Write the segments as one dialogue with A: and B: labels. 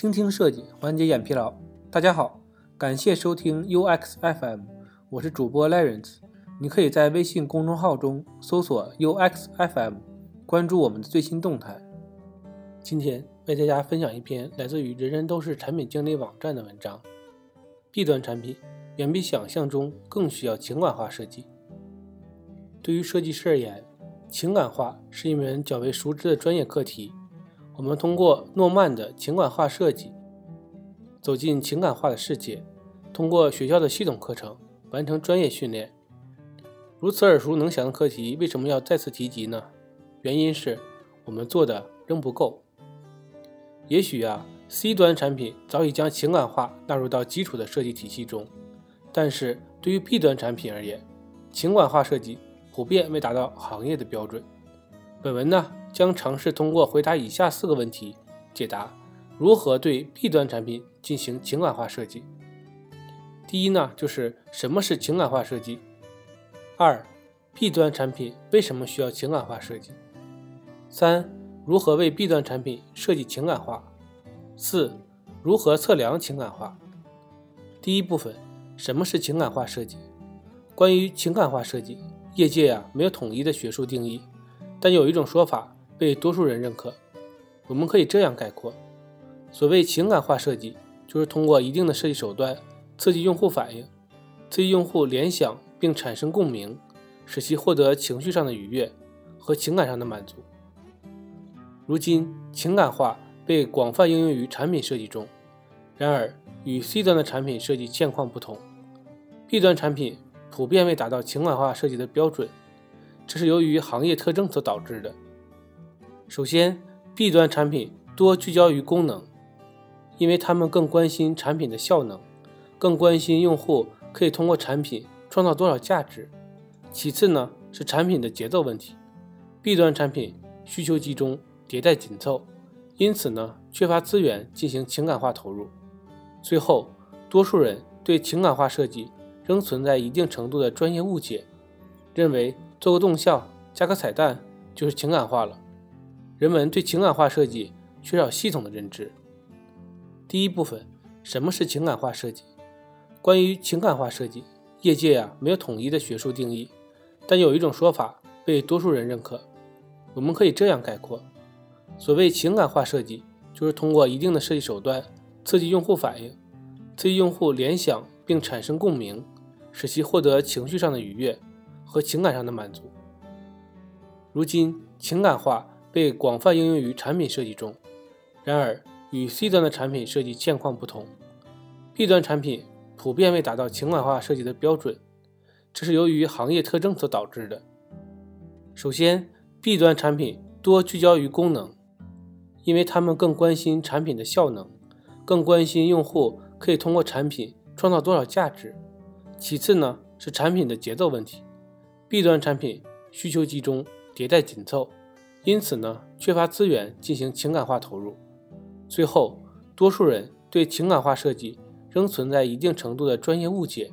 A: 倾听设计，缓解眼疲劳。大家好，感谢收听 UX FM，我是主播 Lawrence。你可以在微信公众号中搜索 UX FM，关注我们的最新动态。今天为大家分享一篇来自于人人都是产品经理网站的文章。B 端产品远比想象中更需要情感化设计。对于设计师而言，情感化是一门较为熟知的专业课题。我们通过诺曼的情感化设计，走进情感化的世界；通过学校的系统课程完成专业训练。如此耳熟能详的课题，为什么要再次提及呢？原因是我们做的仍不够。也许啊，C 端产品早已将情感化纳入到基础的设计体系中，但是对于 B 端产品而言，情感化设计普遍未达到行业的标准。本文呢？将尝试通过回答以下四个问题，解答如何对 B 端产品进行情感化设计。第一呢，就是什么是情感化设计？二，B 端产品为什么需要情感化设计？三，如何为 B 端产品设计情感化？四，如何测量情感化？第一部分，什么是情感化设计？关于情感化设计，业界啊没有统一的学术定义，但有一种说法。被多数人认可，我们可以这样概括：所谓情感化设计，就是通过一定的设计手段刺激用户反应，刺激用户联想并产生共鸣，使其获得情绪上的愉悦和情感上的满足。如今，情感化被广泛应用于产品设计中，然而与 C 端的产品设计现况不同，B 端产品普遍未达到情感化设计的标准，这是由于行业特征所导致的。首先，B 端产品多聚焦于功能，因为他们更关心产品的效能，更关心用户可以通过产品创造多少价值。其次呢，是产品的节奏问题，B 端产品需求集中，迭代紧凑，因此呢，缺乏资源进行情感化投入。最后，多数人对情感化设计仍存在一定程度的专业误解，认为做个动效，加个彩蛋就是情感化了。人们对情感化设计缺少系统的认知。第一部分，什么是情感化设计？关于情感化设计，业界啊没有统一的学术定义，但有一种说法被多数人认可。我们可以这样概括：所谓情感化设计，就是通过一定的设计手段刺激用户反应，刺激用户联想并产生共鸣，使其获得情绪上的愉悦和情感上的满足。如今，情感化。被广泛应用于产品设计中，然而与 C 端的产品设计现况不同，B 端产品普遍未达到情感化设计的标准，这是由于行业特征所导致的。首先，B 端产品多聚焦于功能，因为他们更关心产品的效能，更关心用户可以通过产品创造多少价值。其次呢，是产品的节奏问题，B 端产品需求集中，迭代紧凑。因此呢，缺乏资源进行情感化投入。最后，多数人对情感化设计仍存在一定程度的专业误解，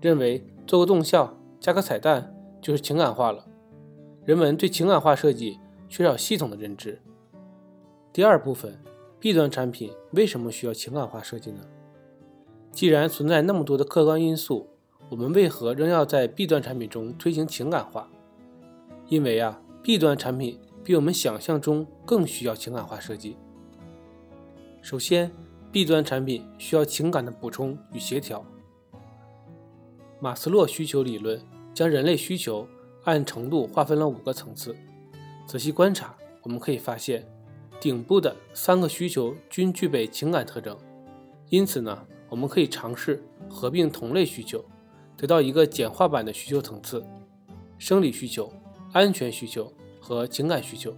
A: 认为做个动效、加个彩蛋就是情感化了。人们对情感化设计缺少系统的认知。第二部分，B 端产品为什么需要情感化设计呢？既然存在那么多的客观因素，我们为何仍要在 B 端产品中推行情感化？因为啊，B 端产品。比我们想象中更需要情感化设计。首先，B 端产品需要情感的补充与协调。马斯洛需求理论将人类需求按程度划分了五个层次。仔细观察，我们可以发现，顶部的三个需求均具备情感特征。因此呢，我们可以尝试合并同类需求，得到一个简化版的需求层次：生理需求、安全需求。和情感需求，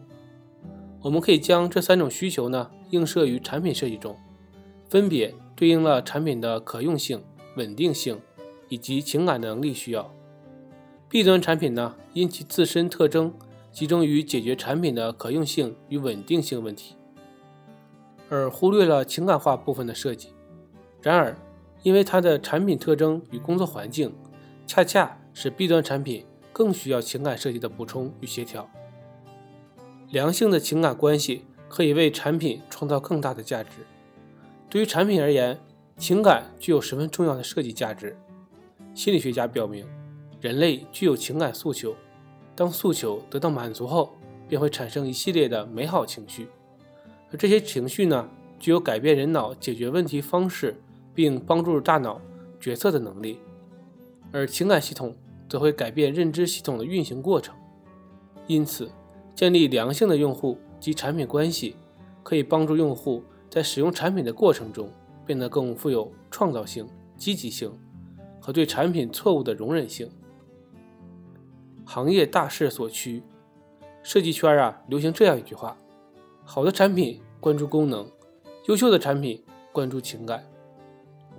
A: 我们可以将这三种需求呢映射于产品设计中，分别对应了产品的可用性、稳定性以及情感能力需要。B 端产品呢因其自身特征集中于解决产品的可用性与稳定性问题，而忽略了情感化部分的设计。然而，因为它的产品特征与工作环境，恰恰使 B 端产品更需要情感设计的补充与协调。良性的情感关系可以为产品创造更大的价值，对于产品而言，情感具有十分重要的设计价值。心理学家表明，人类具有情感诉求，当诉求得到满足后，便会产生一系列的美好情绪，而这些情绪呢，具有改变人脑解决问题方式，并帮助大脑决策的能力。而情感系统则会改变认知系统的运行过程。因此，建立良性的用户及产品关系，可以帮助用户在使用产品的过程中变得更富有创造性、积极性和对产品错误的容忍性。行业大势所趋。设计圈啊，流行这样一句话：好的产品关注功能，优秀的产品关注情感。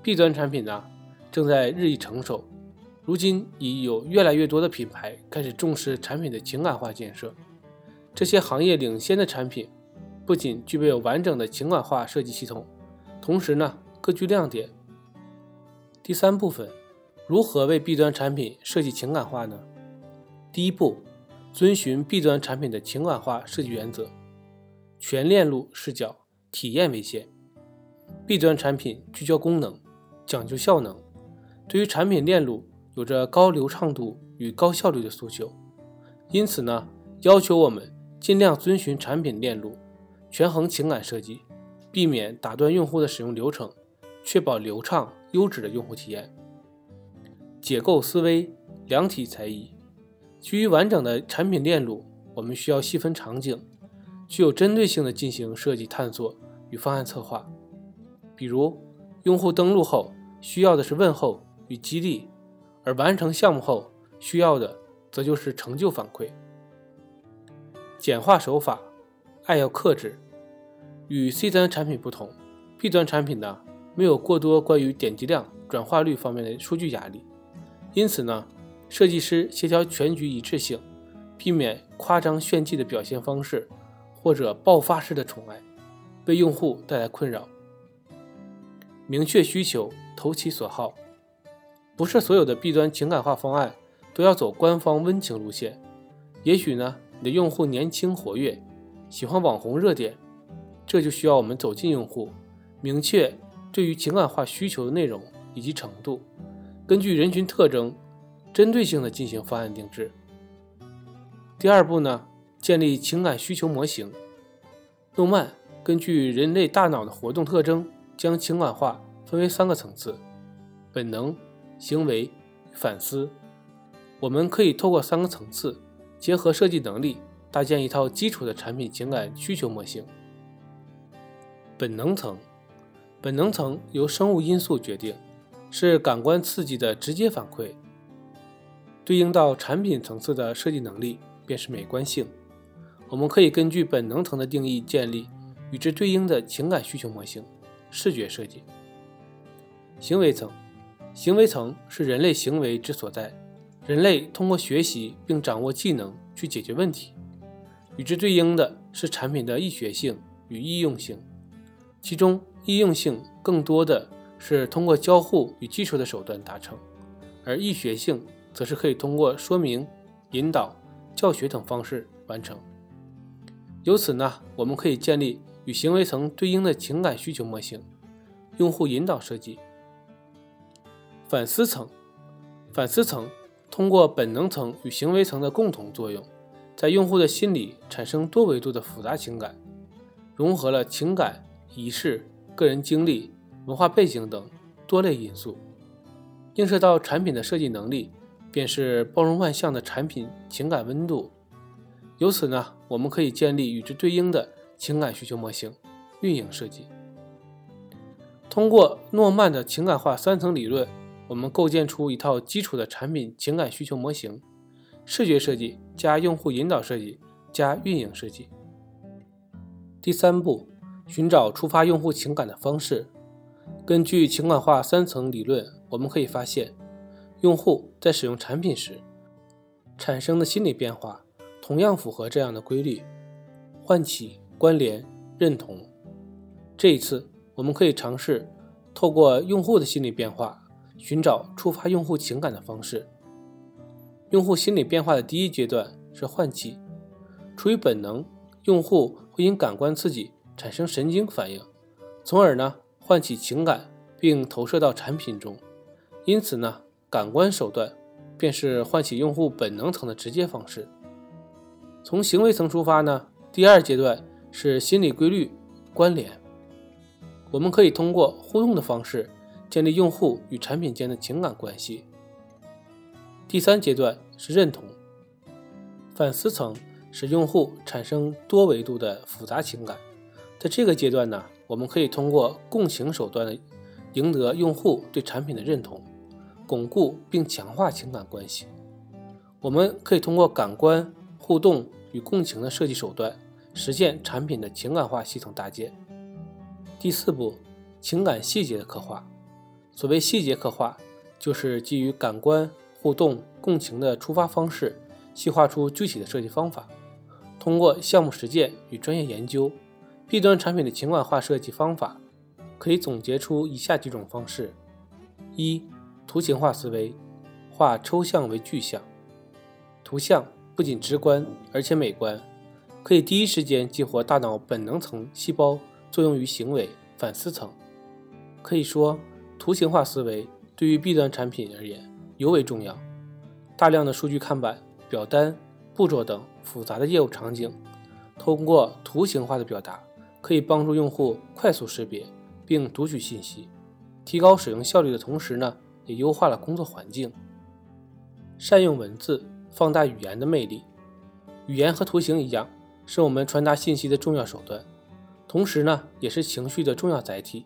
A: B 端产品呢，正在日益成熟。如今已有越来越多的品牌开始重视产品的情感化建设。这些行业领先的产品，不仅具备有完整的情感化设计系统，同时呢，各具亮点。第三部分，如何为 B 端产品设计情感化呢？第一步。遵循 B 端产品的情感化设计原则，全链路视角，体验为先。B 端产品聚焦功能，讲究效能，对于产品链路有着高流畅度与高效率的诉求。因此呢，要求我们尽量遵循产品链路，权衡情感设计，避免打断用户的使用流程，确保流畅优质的用户体验。解构思维，量体裁衣。基于完整的产品链路，我们需要细分场景，具有针对性的进行设计探索与方案策划。比如，用户登录后需要的是问候与激励，而完成项目后需要的则就是成就反馈。简化手法，爱要克制。与 C 端产品不同，B 端产品呢没有过多关于点击量、转化率方面的数据压力，因此呢。设计师协调全局一致性，避免夸张炫技的表现方式，或者爆发式的宠爱，为用户带来困扰。明确需求，投其所好。不是所有的 B 端情感化方案都要走官方温情路线。也许呢，你的用户年轻活跃，喜欢网红热点，这就需要我们走进用户，明确对于情感化需求的内容以及程度，根据人群特征。针对性的进行方案定制。第二步呢，建立情感需求模型。诺曼根据人类大脑的活动特征，将情感化分为三个层次：本能、行为、反思。我们可以透过三个层次，结合设计能力，搭建一套基础的产品情感需求模型。本能层，本能层由生物因素决定，是感官刺激的直接反馈。对应到产品层次的设计能力，便是美观性。我们可以根据本能层的定义建立与之对应的情感需求模型。视觉设计。行为层，行为层是人类行为之所在，人类通过学习并掌握技能去解决问题。与之对应的是产品的易学性与易用性，其中易用性更多的是通过交互与技术的手段达成，而易学性。则是可以通过说明、引导、教学等方式完成。由此呢，我们可以建立与行为层对应的情感需求模型。用户引导设计。反思层，反思层通过本能层与行为层的共同作用，在用户的心理产生多维度的复杂情感，融合了情感、仪式、个人经历、文化背景等多类因素，映射到产品的设计能力。便是包容万象的产品情感温度，由此呢，我们可以建立与之对应的情感需求模型。运营设计通过诺曼的情感化三层理论，我们构建出一套基础的产品情感需求模型：视觉设计加用户引导设计加运营设计。第三步，寻找触发用户情感的方式。根据情感化三层理论，我们可以发现。用户在使用产品时产生的心理变化，同样符合这样的规律：唤起、关联、认同。这一次，我们可以尝试透过用户的心理变化，寻找触发用户情感的方式。用户心理变化的第一阶段是唤起，出于本能，用户会因感官刺激产生神经反应，从而呢唤起情感并投射到产品中。因此呢，感官手段便是唤起用户本能层的直接方式。从行为层出发呢，第二阶段是心理规律关联。我们可以通过互动的方式建立用户与产品间的情感关系。第三阶段是认同。反思层使用户产生多维度的复杂情感。在这个阶段呢，我们可以通过共情手段赢得用户对产品的认同。巩固并强化情感关系，我们可以通过感官互动与共情的设计手段，实现产品的情感化系统搭建。第四步，情感细节的刻画。所谓细节刻画，就是基于感官互动共情的出发方式，细化出具体的设计方法。通过项目实践与专业研究，B 端产品的情感化设计方法可以总结出以下几种方式：一。图形化思维，化抽象为具象。图像不仅直观，而且美观，可以第一时间激活大脑本能层细胞，作用于行为反思层。可以说，图形化思维对于 B 端产品而言尤为重要。大量的数据看板、表单、步骤等复杂的业务场景，通过图形化的表达，可以帮助用户快速识别并读取信息，提高使用效率的同时呢。也优化了工作环境。善用文字，放大语言的魅力。语言和图形一样，是我们传达信息的重要手段，同时呢，也是情绪的重要载体。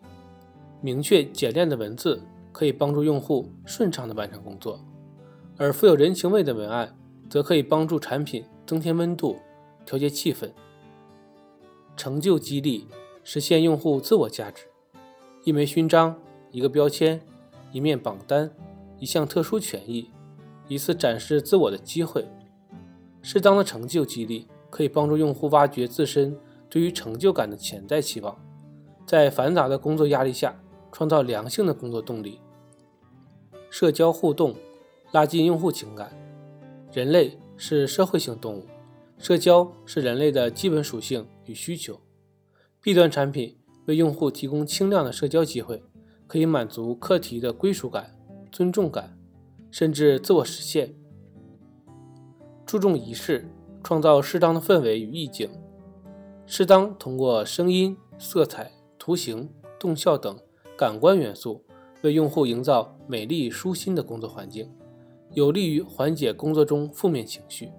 A: 明确简练的文字可以帮助用户顺畅地完成工作，而富有人情味的文案则可以帮助产品增添温度，调节气氛。成就激励，实现用户自我价值。一枚勋章，一个标签。一面榜单，一项特殊权益，一次展示自我的机会。适当的成就激励可以帮助用户挖掘自身对于成就感的潜在期望，在繁杂的工作压力下创造良性的工作动力。社交互动，拉近用户情感。人类是社会性动物，社交是人类的基本属性与需求。B 端产品为用户提供轻量的社交机会。可以满足课题的归属感、尊重感，甚至自我实现。注重仪式，创造适当的氛围与意境。适当通过声音、色彩、图形、动效等感官元素，为用户营造美丽舒心的工作环境，有利于缓解工作中负面情绪。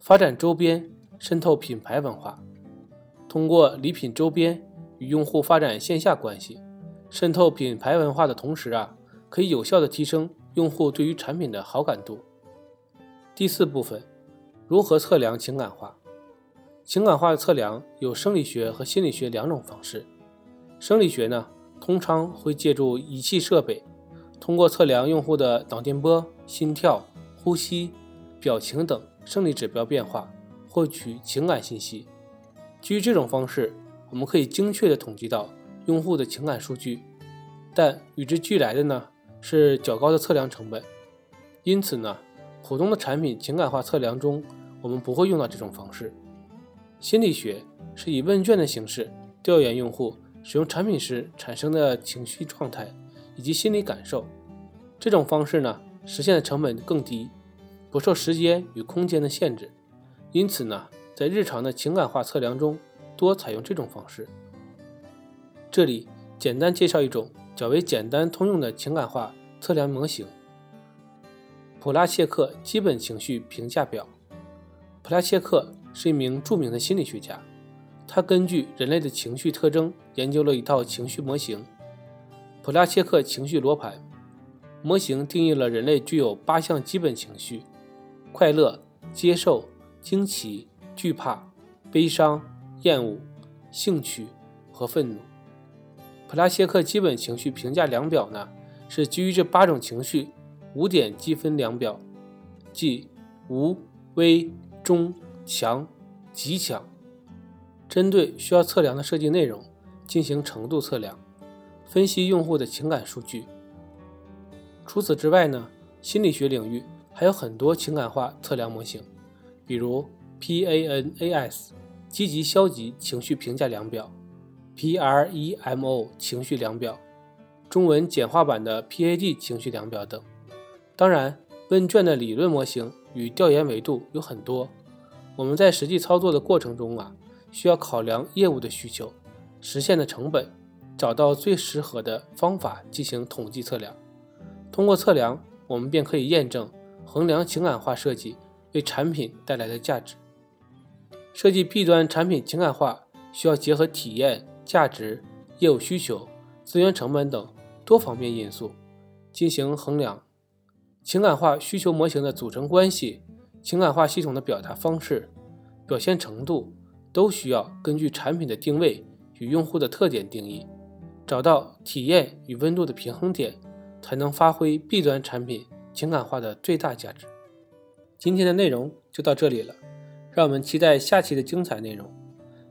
A: 发展周边，渗透品牌文化，通过礼品周边与用户发展线下关系。渗透品牌文化的同时啊，可以有效的提升用户对于产品的好感度。第四部分，如何测量情感化？情感化的测量有生理学和心理学两种方式。生理学呢，通常会借助仪器设备，通过测量用户的脑电波、心跳、呼吸、表情等生理指标变化，获取情感信息。基于这种方式，我们可以精确地统计到。用户的情感数据，但与之俱来的呢是较高的测量成本。因此呢，普通的产品情感化测量中，我们不会用到这种方式。心理学是以问卷的形式调研用户使用产品时产生的情绪状态以及心理感受。这种方式呢，实现的成本更低，不受时间与空间的限制。因此呢，在日常的情感化测量中，多采用这种方式。这里简单介绍一种较为简单通用的情感化测量模型——普拉切克基本情绪评价表。普拉切克是一名著名的心理学家，他根据人类的情绪特征研究了一套情绪模型——普拉切克情绪罗盘。模型定义了人类具有八项基本情绪：快乐、接受、惊奇、惧怕、悲伤、厌恶、兴趣和愤怒。普拉切克基本情绪评价量表呢，是基于这八种情绪五点积分量表，即无、微、中、强、极强，针对需要测量的设计内容进行程度测量，分析用户的情感数据。除此之外呢，心理学领域还有很多情感化测量模型，比如 PANAS 积极消极情绪评价量表。PREMO 情绪量表、中文简化版的 PAD 情绪量表等。当然，问卷的理论模型与调研维度有很多，我们在实际操作的过程中啊，需要考量业务的需求、实现的成本，找到最适合的方法进行统计测量。通过测量，我们便可以验证衡量情感化设计为产品带来的价值。设计 B 端产品情感化，需要结合体验、价值、业务需求、资源成本等多方面因素进行衡量。情感化需求模型的组成关系、情感化系统的表达方式、表现程度，都需要根据产品的定位与用户的特点定义，找到体验与温度的平衡点。才能发挥 B 端产品情感化的最大价值。今天的内容就到这里了，让我们期待下期的精彩内容。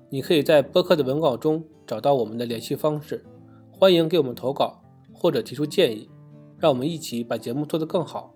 A: 你可以在播客的文稿中找到我们的联系方式，欢迎给我们投稿或者提出建议，让我们一起把节目做得更好。